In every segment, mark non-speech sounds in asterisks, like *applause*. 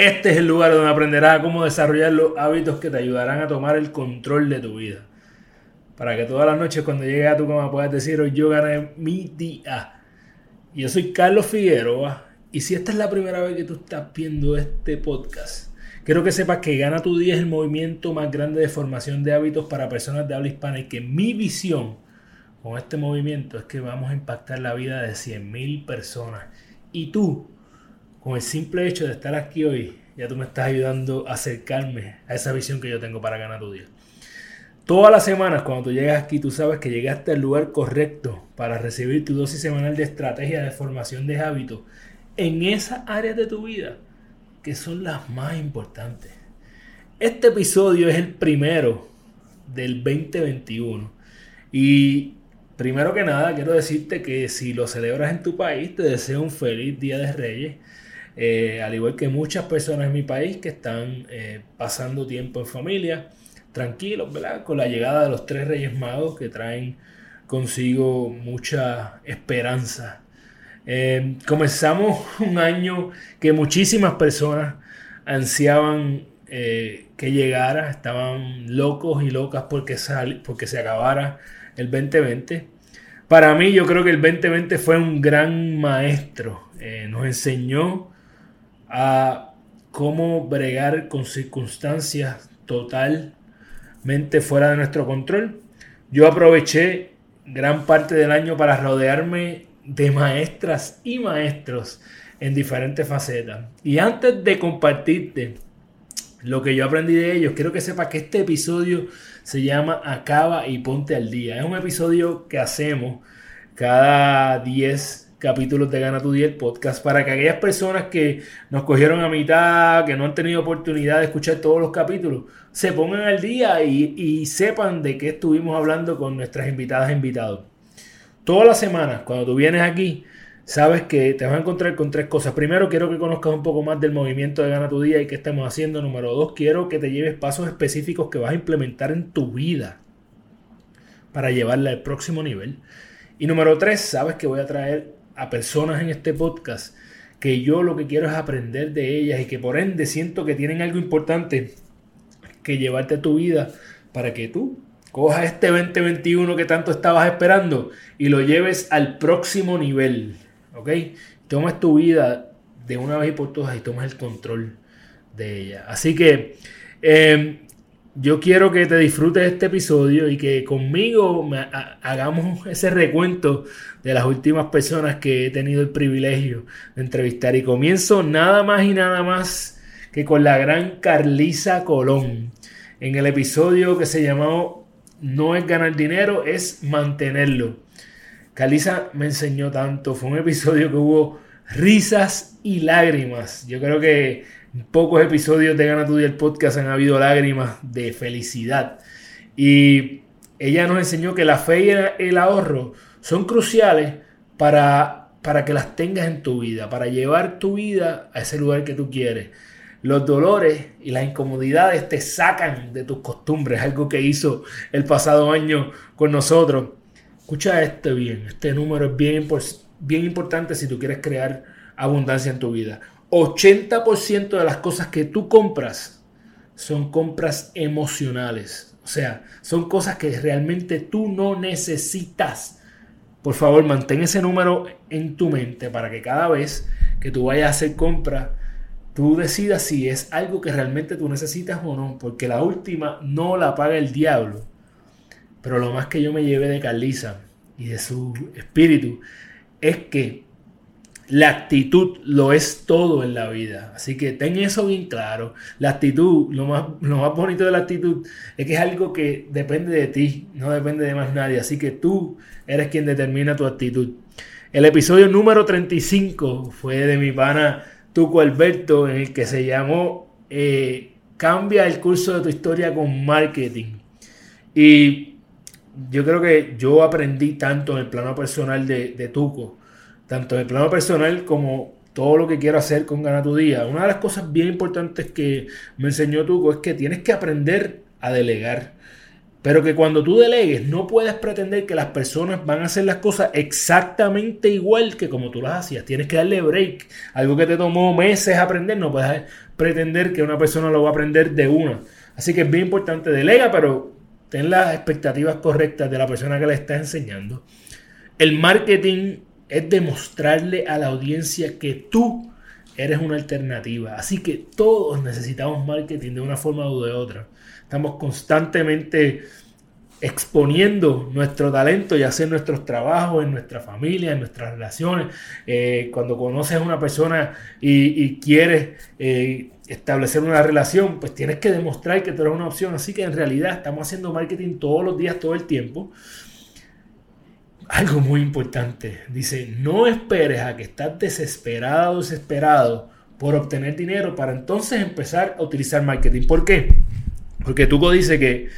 este es el lugar donde aprenderás cómo desarrollar los hábitos que te ayudarán a tomar el control de tu vida. Para que todas las noches cuando llegues a tu cama puedas decir, hoy yo gané mi día. Yo soy Carlos Figueroa y si esta es la primera vez que tú estás viendo este podcast, quiero que sepas que Gana tu Día es el movimiento más grande de formación de hábitos para personas de habla hispana y que mi visión con este movimiento es que vamos a impactar la vida de 100.000 personas. Y tú con el simple hecho de estar aquí hoy, ya tú me estás ayudando a acercarme a esa visión que yo tengo para ganar tu día. Todas las semanas, cuando tú llegas aquí, tú sabes que llegaste al lugar correcto para recibir tu dosis semanal de estrategia de formación de hábitos en esas áreas de tu vida que son las más importantes. Este episodio es el primero del 2021 y primero que nada quiero decirte que si lo celebras en tu país, te deseo un feliz Día de Reyes eh, al igual que muchas personas en mi país que están eh, pasando tiempo en familia, tranquilos, ¿verdad? Con la llegada de los tres Reyes Magos que traen consigo mucha esperanza. Eh, comenzamos un año que muchísimas personas ansiaban que llegara, estaban locos y locas porque, porque se acabara el 2020. Para mí yo creo que el 2020 fue un gran maestro, nos enseñó a cómo bregar con circunstancias totalmente fuera de nuestro control. Yo aproveché gran parte del año para rodearme de maestras y maestros en diferentes facetas. Y antes de compartirte lo que yo aprendí de ellos, quiero que sepas que este episodio se llama Acaba y ponte al día. Es un episodio que hacemos cada 10 capítulos de Gana tu Día el podcast para que aquellas personas que nos cogieron a mitad, que no han tenido oportunidad de escuchar todos los capítulos, se pongan al día y, sepan de qué estuvimos hablando con nuestras invitadas e invitados. Todas las semanas, cuando tú vienes aquí, sabes que te vas a encontrar con tres cosas. Primero, quiero que conozcas un poco más del movimiento de Gana tu Día y qué estamos haciendo. Número dos, quiero que te lleves pasos específicos que vas a implementar en tu vida para llevarla al próximo nivel. Y número tres, sabes que voy a traer a personas en este podcast que yo lo que quiero es aprender de ellas y que por ende siento que tienen algo importante que llevarte a tu vida para que tú cojas este 2021 que tanto estabas esperando y lo lleves al próximo nivel. ¿Ok? Tomas tu vida de una vez y por todas y tomas el control de ella. Así que eh, yo quiero que te disfrutes este episodio y que conmigo hagamos ese recuento de las últimas personas que he tenido el privilegio de entrevistar. Y comienzo nada más y nada más que con la gran Carlisa Colón en el episodio que se llamó No es ganar dinero, es mantenerlo. Carlisa me enseñó tanto, fue un episodio que hubo risas y lágrimas. Yo creo que pocos episodios de Gana tu Día el podcast han habido lágrimas de felicidad. Y ella nos enseñó que la fe y el ahorro son cruciales para, para que las tengas en tu vida, para llevar tu vida a ese lugar que tú quieres. Los dolores y las incomodidades te sacan de tus costumbres, algo que hizo el pasado año con nosotros. Escucha esto bien, este número es bien, bien importante si tú quieres crear abundancia en tu vida. 80% de las cosas que tú compras son compras emocionales. O sea, son cosas que realmente tú no necesitas. Por favor, mantén ese número en tu mente para que cada vez que tú vayas a hacer compra, tú decidas si es algo que realmente tú necesitas o no. Porque la última no la paga el diablo. Pero lo más que yo me llevé de Carlisa y de su espíritu es que la actitud lo es todo en la vida. Así que ten eso bien claro. La actitud, lo más, lo más bonito de la actitud es que es algo que depende de ti, no depende de más nadie. Así que tú eres quien determina tu actitud. El episodio número 35 fue de mi pana Tuco Alberto, en el que se llamó eh, cambia el curso de tu historia con marketing. Y yo creo que yo aprendí tanto en el plano personal de, de Tuco, tanto en el plano personal como todo lo que quiero hacer con Gana tu Día. Una de las cosas bien importantes que me enseñó Tuco es que tienes que aprender a delegar. Pero que cuando tú delegues no puedes pretender que las personas van a hacer las cosas exactamente igual que como tú las hacías. Tienes que darle break. Algo que te tomó meses aprender, no puedes pretender que una persona lo va a aprender de una. Así que es bien importante, delega, pero ten las expectativas correctas de la persona que le está enseñando. El marketing es demostrarle a la audiencia que tú eres una alternativa. Así que todos necesitamos marketing de una forma u de otra. Estamos constantemente exponiendo nuestro talento, ya sea en nuestros trabajos, en nuestra familia, en nuestras relaciones. Eh, cuando conoces a una persona y, quieres eh, establecer una relación, pues tienes que demostrar que tú eres una opción. Así que en realidad estamos haciendo marketing todos los días, todo el tiempo algo muy importante. Dice, no esperes a que estás desesperado, desesperado por obtener dinero para entonces empezar a utilizar marketing. ¿Por qué? Porque Tuco dice que,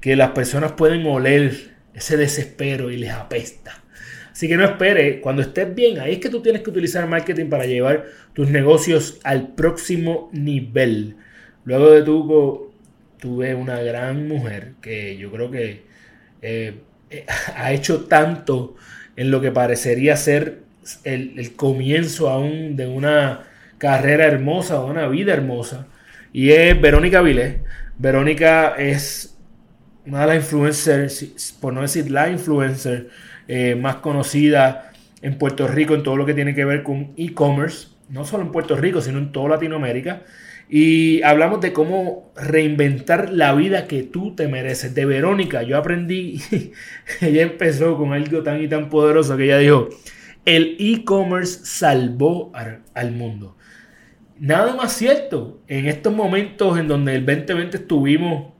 que las personas pueden oler ese desespero y les apesta. Así que no esperes, cuando estés bien, ahí es que tú tienes que utilizar marketing para llevar tus negocios al próximo nivel. Luego de Tuco, tuve una gran mujer que yo creo que eh, eh, *laughs* ha hecho tanto en lo que parecería ser el, comienzo aún de una carrera hermosa, o una vida hermosa. Y es Verónica Vilés. Verónica es una de las influencers, por no decir la influencer eh, más conocida en Puerto Rico en todo lo que tiene que ver con e-commerce, no solo en Puerto Rico, sino en toda Latinoamérica. Y hablamos de cómo reinventar la vida que tú te mereces. De Verónica, yo aprendí, *laughs* ella empezó con algo tan y tan poderoso que ella dijo, el e-commerce salvó al, mundo. Nada más cierto, en estos momentos en donde el 2020 estuvimos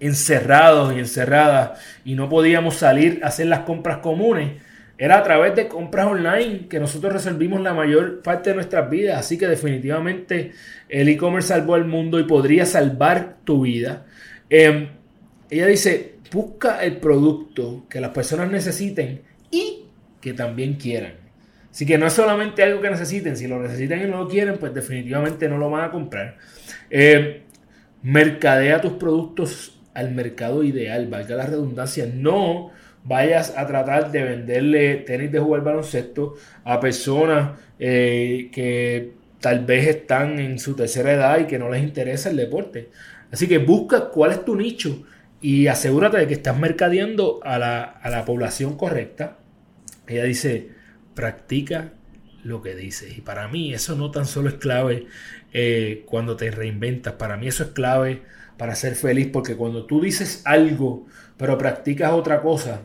encerrados y encerradas y no podíamos salir a hacer las compras comunes, era a través de compras online que nosotros resolvimos la mayor parte de nuestras vidas. Así que definitivamente el e-commerce salvó al mundo y podría salvar tu vida. Em, ella dice, busca el producto que las personas necesiten y que también quieran. Así que no es solamente algo que necesiten, si lo necesitan y no lo quieren, pues definitivamente no lo van a comprar. Em, mercadea tus productos al mercado ideal, valga la redundancia, no vayas a tratar de venderle tenis de jugar baloncesto a personas eh, que tal vez están en su tercera edad y que no les interesa el deporte. Así que busca cuál es tu nicho y asegúrate de que estás mercadeando a la, población correcta. Ella dice, practica lo que dices. Y para mí eso no tan solo es clave eh, cuando te reinventas, para mí eso es clave para ser feliz, porque cuando tú dices algo, pero practicas otra cosa,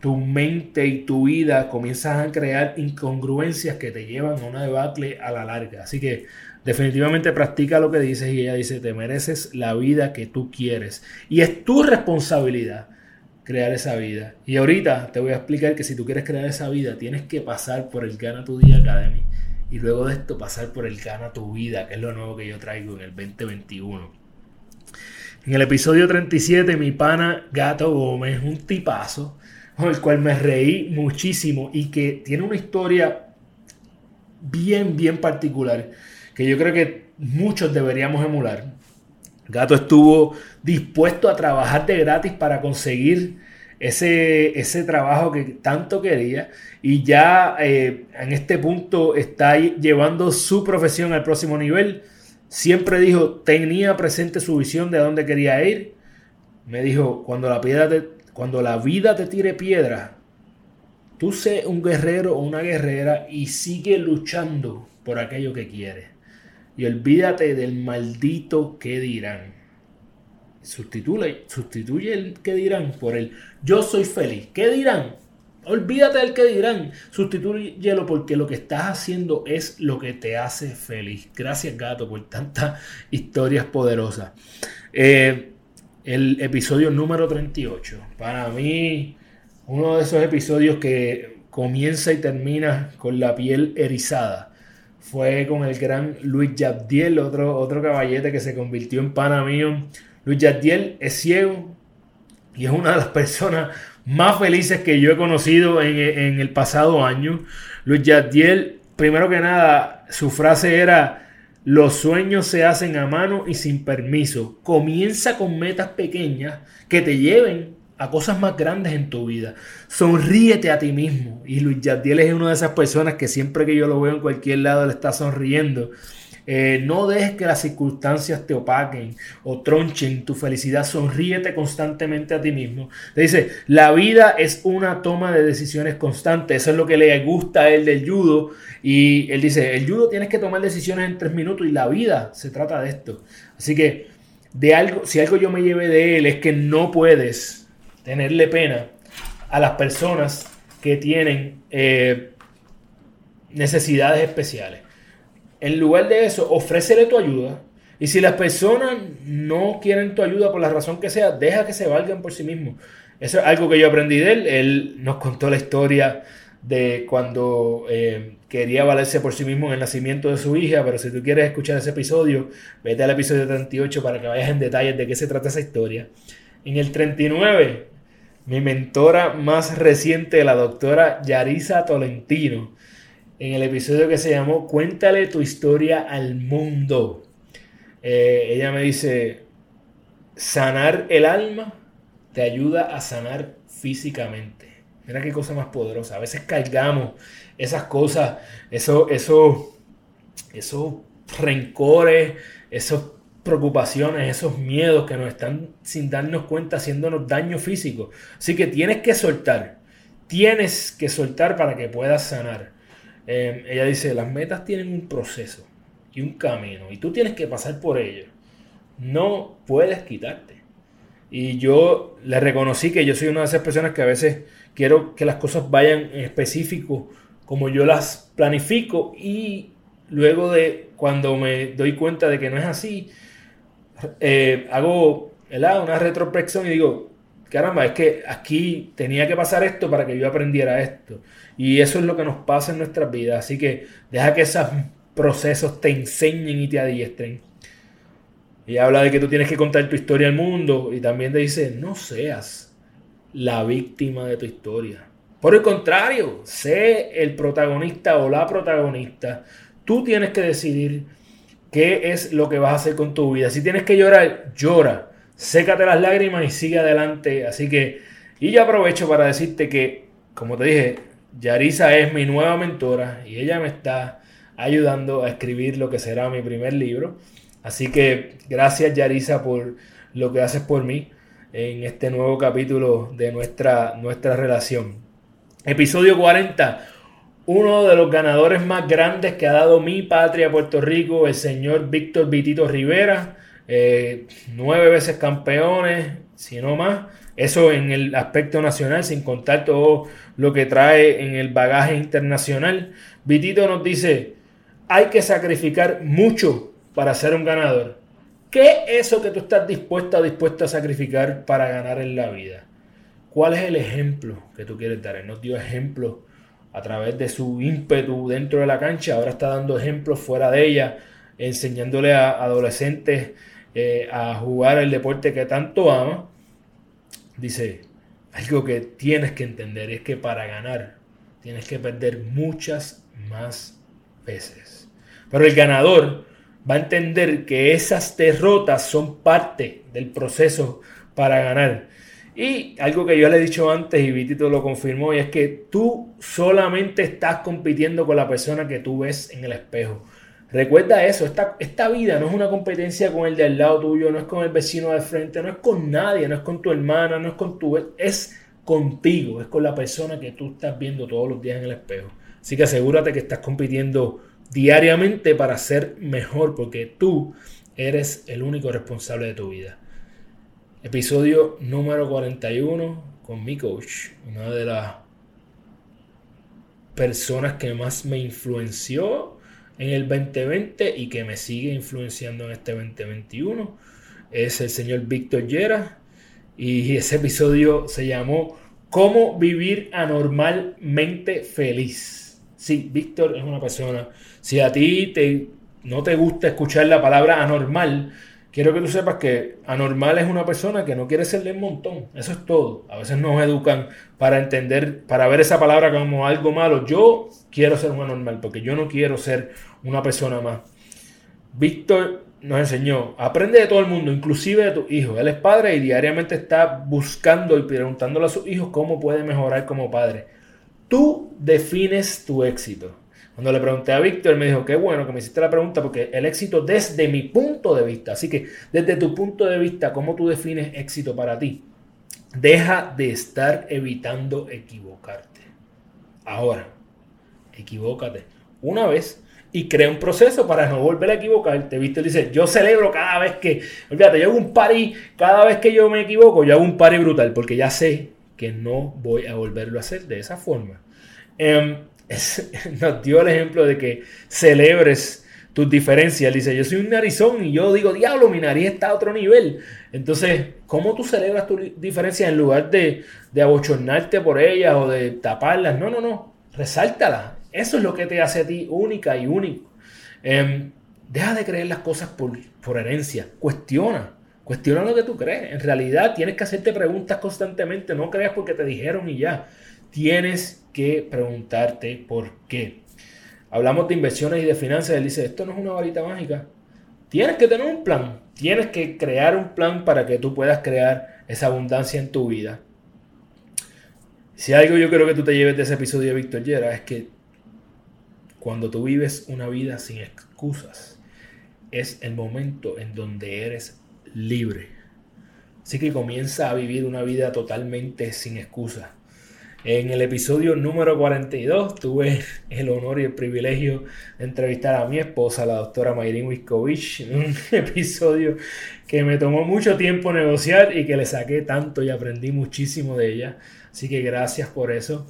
tu mente y tu vida comienzan a crear incongruencias que te llevan a una debacle a la larga. Así que definitivamente practica lo que dices y ella dice, te mereces la vida que tú quieres. Y es tu responsabilidad crear esa vida. Y ahorita te voy a explicar que si tú quieres crear esa vida, tienes que pasar por el Gana Tu Día Academy. Y luego de esto pasar por el Gana Tu Vida, que es lo nuevo que yo traigo en el 2021. En el episodio 37, mi pana Gato Gómez, un tipazo, con el cual me reí muchísimo y que tiene una historia bien, bien particular que yo creo que muchos deberíamos emular. Gato estuvo dispuesto a trabajar de gratis para conseguir ese, ese trabajo que tanto quería y ya eh, en este punto está llevando su profesión al próximo nivel. Siempre dijo, tenía presente su visión de dónde quería ir. Me dijo, cuando la piedra te, cuando la vida te tire piedra, tú sé un guerrero o una guerrera y sigue luchando por aquello que quieres. Y olvídate del maldito que dirán. Sustituye, sustituye el que dirán por el yo soy feliz. ¿Qué dirán? Olvídate del que dirán. Sustitúyelo porque lo que estás haciendo es lo que te hace feliz. Gracias, gato, por tantas historias poderosas. Eh, el episodio número 38. Para mí, uno de esos episodios que comienza y termina con la piel erizada. fue con el gran Luis Yabdiel, otro, otro caballete que se convirtió en pana mío. Luis Yabdiel es ciego y es una de las personas más felices que yo he conocido en, en el pasado año. Luis Yabdiel, primero que nada, su frase era los sueños se hacen a mano y sin permiso. Comienza con metas pequeñas que te lleven a cosas más grandes en tu vida. Sonríete a ti mismo. Y Luis Yadiel es una de esas personas que siempre que yo lo veo en cualquier lado le está sonriendo. Eh, no dejes que las circunstancias te opaquen o tronchen tu felicidad. Sonríete constantemente a ti mismo. Te dice, la vida es una toma de decisiones constante. Eso es lo que le gusta a él del judo. Y él dice, el judo tienes que tomar decisiones en tres minutos y la vida se trata de esto. Así que de algo, si algo yo me llevé de él es que no puedes tenerle pena a las personas que tienen eh, necesidades especiales. En lugar de eso, ofrécele tu ayuda. Y si las personas no quieren tu ayuda por la razón que sea, deja que se valgan por sí mismos. Eso es algo que yo aprendí de él. Él nos contó la historia de cuando eh, quería valerse por sí mismo en el nacimiento de su hija, pero si tú quieres escuchar ese episodio, vete al episodio 38 para que vayas en detalles de qué se trata esa historia. En el 39, mi mentora más reciente, la doctora Yarisa Tolentino, en el episodio que se llamó Cuéntale tu historia al mundo. Eh, ella me dice, sanar el alma te ayuda a sanar físicamente. Mira qué cosa más poderosa. A veces cargamos esas cosas, esos, eso, esos rencores, esas preocupaciones, esos miedos que nos están sin darnos cuenta haciéndonos daño físico. Así que tienes que soltar. Tienes que soltar para que puedas sanar. Em, ella dice, las metas tienen un proceso y un camino y tú tienes que pasar por ello. No puedes quitarte. Y yo le reconocí que yo soy una de esas personas que a veces quiero que las cosas vayan en específico como yo las planifico y luego de cuando me doy cuenta de que no es así, eh, hago una retrospección y digo, caramba, es que aquí tenía que pasar esto para que yo aprendiera esto. Y eso es lo que nos pasa en nuestras vidas. Así que deja que esos procesos te enseñen y te adiestren. Y habla de que tú tienes que contar tu historia al mundo. Y también te dice, no seas la víctima de tu historia. Por el contrario, sé el protagonista o la protagonista. Tú tienes que decidir qué es lo que vas a hacer con tu vida. Si tienes que llorar, llora. Sécate las lágrimas y sigue adelante. Así que, y yo aprovecho para decirte que, como te dije, Yarisa es mi nueva mentora y ella me está ayudando a escribir lo que será mi primer libro. Así que gracias Yarisa por lo que haces por mí en este nuevo capítulo de nuestra, nuestra relación. Episodio 40. Uno de los ganadores más grandes que ha dado mi patria Puerto Rico, el señor Víctor Vitito Rivera. Eh, nueve veces campeones, si no más. Eso en el aspecto nacional, sin contar todo lo que trae en el bagaje internacional. Vitito nos dice, hay que sacrificar mucho para ser un ganador. ¿Qué es eso que tú estás dispuesto o dispuesto a sacrificar para ganar en la vida? ¿Cuál es el ejemplo que tú quieres dar? Él nos dio ejemplo a través de su ímpetu dentro de la cancha, ahora está dando ejemplos fuera de ella, enseñándole a adolescentes eh, a jugar el deporte que tanto ama dice, algo que tienes que entender es que para ganar tienes que perder muchas más veces. Pero el ganador va a entender que esas derrotas son parte del proceso para ganar. Y algo que yo le he dicho antes y Vitito lo confirmó, y es que tú solamente estás compitiendo con la persona que tú ves en el espejo. Recuerda eso, esta, esta vida no es una competencia con el del lado tuyo, no es con el vecino de frente, no es con nadie, no es con tu hermana, no es con tu... es contigo, es con la persona que tú estás viendo todos los días en el espejo. Así que asegúrate que estás compitiendo diariamente para ser mejor, porque tú eres el único responsable de tu vida. Episodio número 41 con mi coach, una de las personas que más me influenció en el 2020 y que me sigue influenciando en este 2021 es el señor Víctor Llera y ese episodio se llamó Cómo vivir anormalmente feliz. Sí, Víctor es una persona. Si a ti te, no te gusta escuchar la palabra anormal, quiero que tú sepas que anormal es una persona que no quiere ser de un montón. Eso es todo. A veces nos educan para entender, para ver esa palabra como algo malo. Yo quiero ser un anormal porque yo no quiero ser una persona más. Víctor nos enseñó, aprende de todo el mundo, inclusive de tus hijos. Él es padre y diariamente está buscando y preguntándole a sus hijos cómo puede mejorar como padre. Tú defines tu éxito. Cuando le pregunté a Víctor, me dijo, qué bueno que me hiciste la pregunta porque el éxito desde mi punto de vista, así que desde tu punto de vista, ¿cómo tú defines éxito para ti? Deja de estar evitando equivocarte. Ahora, equivócate una vez y crea un proceso para no volver a equivocarte. Víctor dice, yo celebro cada vez que, olvídate, yo hago un party, cada vez que yo me equivoco, yo hago un party brutal porque ya sé que no voy a volverlo a hacer de esa forma. *laughs* Nos dio el ejemplo de que celebres tus diferencias. Dice, yo soy un narizón y yo digo, diablo, mi nariz está a otro nivel. Entonces, ¿cómo tú celebras tus diferencias en lugar de, de abochornarte por ellas o de taparlas? No, no, no. Resáltalas. Eso es lo que te hace a ti única y único. Em, deja de creer las cosas por, por herencia. Cuestiona. Cuestiona lo que tú crees. En realidad tienes que hacerte preguntas constantemente. No creas porque te dijeron y ya. Tienes que preguntarte por qué. Hablamos de inversiones y de finanzas. Él dice, esto no es una varita mágica. Tienes que tener un plan. Tienes que crear un plan para que tú puedas crear esa abundancia en tu vida. Si algo yo creo que tú te lleves de ese episodio de Víctor Yera es que cuando tú vives una vida sin excusas, es el momento en donde eres libre. Así que comienza a vivir una vida totalmente sin excusa. En el episodio número 42 tuve el honor y el privilegio de entrevistar a mi esposa, la doctora Mayrin Wiskovich, un *laughs* episodio que me tomó mucho tiempo negociar y que le saqué tanto y aprendí muchísimo de ella. Así que gracias por eso.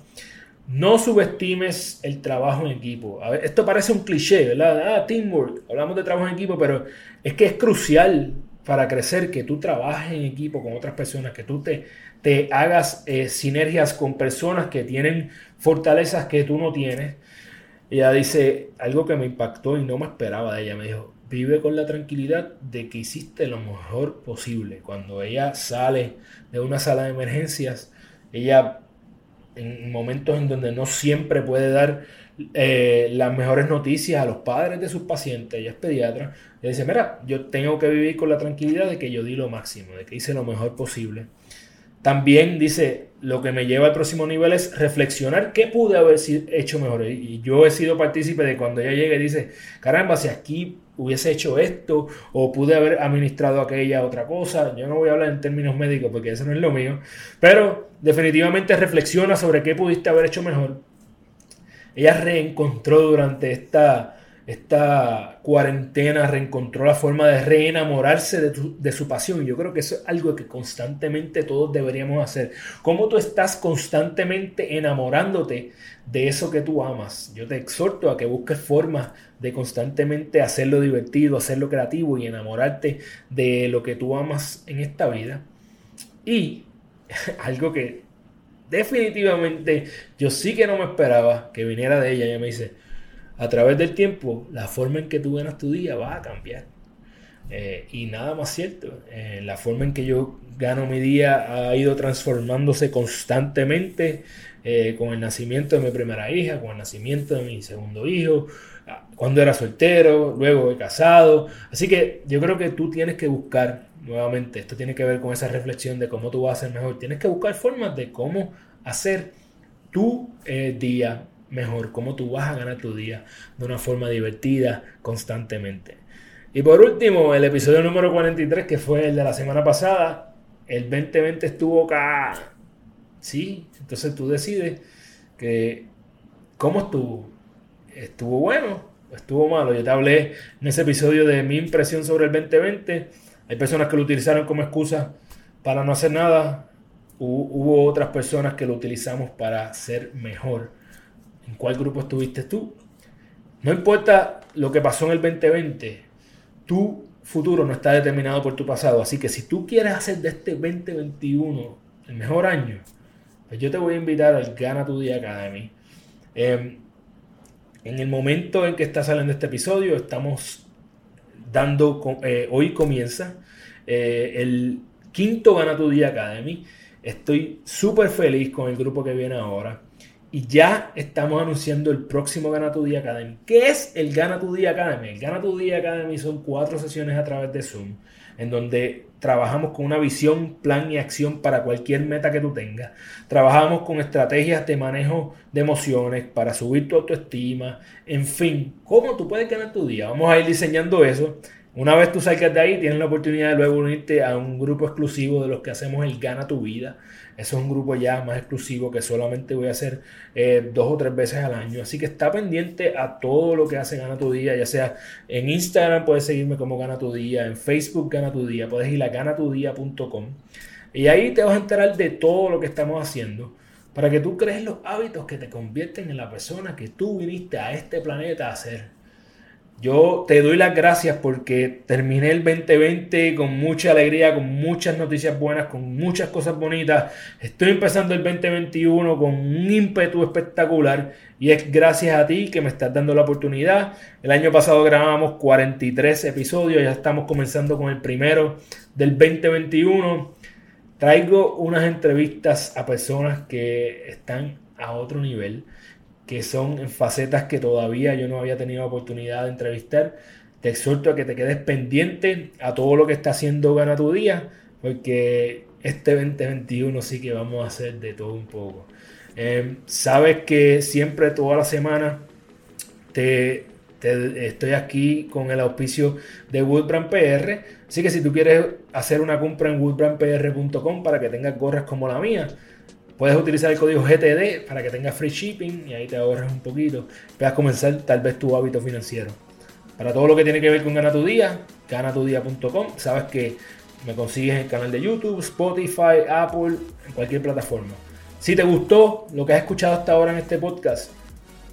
No subestimes el trabajo en equipo. esto parece un cliché, ¿verdad? Ah, teamwork. Hablamos de trabajo en equipo, pero es que es crucial para crecer, que tú trabajes en equipo con otras personas, que tú te, te hagas eh, sinergias con personas que tienen fortalezas que tú no tienes. Ella dice algo que me impactó y no me esperaba de ella. Me dijo, vive con la tranquilidad de que hiciste lo mejor posible. Cuando ella sale de una sala de emergencias, ella en momentos en donde no siempre puede dar eh, las mejores noticias a los padres de sus pacientes, ella es pediatra, le dice, mira, yo tengo que vivir con la tranquilidad de que yo di lo máximo, de que hice lo mejor posible. También dice, lo que me lleva al próximo nivel es reflexionar qué pude haber hecho mejor. Y yo he sido partícipe de cuando ella llega y dice, caramba, si aquí hubiese hecho esto o pude haber administrado aquella otra cosa. Yo no voy a hablar en términos médicos porque eso no es lo mío. Pero definitivamente reflexiona sobre qué pudiste haber hecho mejor ella reencontró durante esta, esta cuarentena, reencontró la forma de reenamorarse de, de, su pasión. Yo creo que eso es algo que constantemente todos deberíamos hacer. ¿Cómo tú estás constantemente enamorándote de eso que tú amas? Yo te exhorto a que busques formas de constantemente hacerlo divertido, hacerlo creativo y enamorarte de lo que tú amas en esta vida. Y *laughs* algo que definitivamente yo sí que no me esperaba que viniera de ella. Ella me dice, a través del tiempo, la forma en que tú ganas tu día va a cambiar. Eh, y nada más cierto, eh, la forma en que yo gano mi día ha ido transformándose constantemente eh, con el nacimiento de mi primera hija, con el nacimiento de mi segundo hijo, ah, cuando era soltero, luego he casado. Así que yo creo que tú tienes que buscar nuevamente, esto tiene que ver con esa reflexión de cómo tú vas a ser mejor. Tienes que buscar formas de cómo hacer tu eh, día mejor, cómo tú vas a ganar tu día de una forma divertida constantemente. Y por último, el episodio número 43, que fue el de la semana pasada, el 2020 estuvo acá. Sí, entonces tú decides que cómo estuvo. ¿Estuvo bueno estuvo malo? Yo te hablé en ese episodio de mi impresión sobre el 2020 hay personas que lo utilizaron como excusa para no hacer nada. Hubo otras personas que lo utilizamos para ser mejor. ¿En cuál grupo estuviste tú? No importa lo que pasó en el 2020, tu futuro no está determinado por tu pasado. Así que si tú quieres hacer de este 2021 el mejor año, pues yo te voy a invitar al Gana Tu Día Academy. Em, En el momento en que está saliendo este episodio, estamos dando, eh, hoy comienza eh, el quinto Gana Tu Día Academy. Estoy súper feliz con el grupo que viene ahora. Y ya estamos anunciando el próximo Gana Tu Día Academy. ¿Qué es el Gana Tu Día Academy? El Gana Tu Día Academy son cuatro sesiones a través de Zoom, en donde trabajamos con una visión, plan y acción para cualquier meta que tú tengas. Trabajamos con estrategias de manejo de emociones para subir tu autoestima. En fin, ¿cómo tú puedes ganar tu día? Vamos a ir diseñando eso. Una vez tú salgas de ahí, tienes la oportunidad de luego unirte a un grupo exclusivo de los que hacemos el Gana tu Vida eso es un grupo ya más exclusivo que solamente voy a hacer eh, dos o tres veces al año. Así que está pendiente a todo lo que hace Gana tu Día, ya sea en Instagram puedes seguirme como Gana tu Día, en Facebook Gana tu Día, puedes ir a ganatudía.com y ahí te vas a enterar de todo lo que estamos haciendo para que tú crees los hábitos que te convierten en la persona que tú viniste a este planeta a ser. Yo te doy las gracias porque terminé el 2020 con mucha alegría, con muchas noticias buenas, con muchas cosas bonitas. Estoy empezando el 2021 con un ímpetu espectacular y es gracias a ti que me estás dando la oportunidad. El año pasado grabamos 43 episodios, ya estamos comenzando con el primero del 2021. Traigo unas entrevistas a personas que están a otro nivel que son facetas que todavía yo no había tenido oportunidad de entrevistar. Te exhorto a que te quedes pendiente a todo lo que está haciendo Gana tu Día, porque este 2021 sí que vamos a hacer de todo un poco. Em, sabes que siempre, toda la semana, te, estoy aquí con el auspicio de Woodbrand PR. Así que si tú quieres hacer una compra en woodbrandpr.com para que tengas gorras como la mía, Puedes utilizar el código GTD para que tengas free shipping y ahí te ahorras un poquito. Puedas comenzar tal vez tu hábito financiero. Para todo lo que tiene que ver con Gana Tu Día, ganatudía.com. Sabes que me consigues en el canal de YouTube, Spotify, Apple, en cualquier plataforma. Si te gustó lo que has escuchado hasta ahora en este podcast,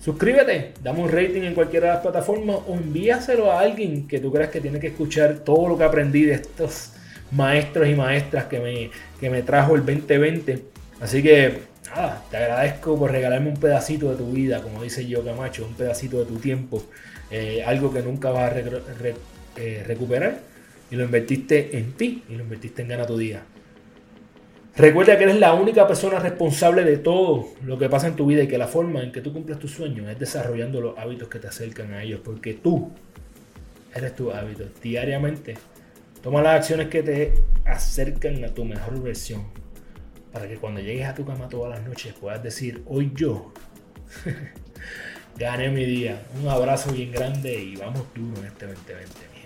suscríbete, dame un rating en cualquiera de las plataformas o envíaselo a alguien que tú creas que tiene que escuchar todo lo que aprendí de estos maestros y maestras que me, que me trajo el 2020 Así que, nada, te agradezco por regalarme un pedacito de tu vida, como dice yo Camacho, un pedacito de tu tiempo, eh, algo que nunca vas a eh, recuperar y lo invertiste en ti y lo invertiste en Gana tu Día. Recuerda que eres la única persona responsable de todo lo que pasa en tu vida y que la forma en que tú cumples tus sueños es desarrollando los hábitos que te acercan a ellos, porque tú eres tu hábito. Diariamente toma las acciones que te acercan a tu mejor versión para que cuando llegues a tu cama todas las noches puedas decir, hoy yo *laughs* gané mi día. Un abrazo bien grande y vamos duro en este 2020.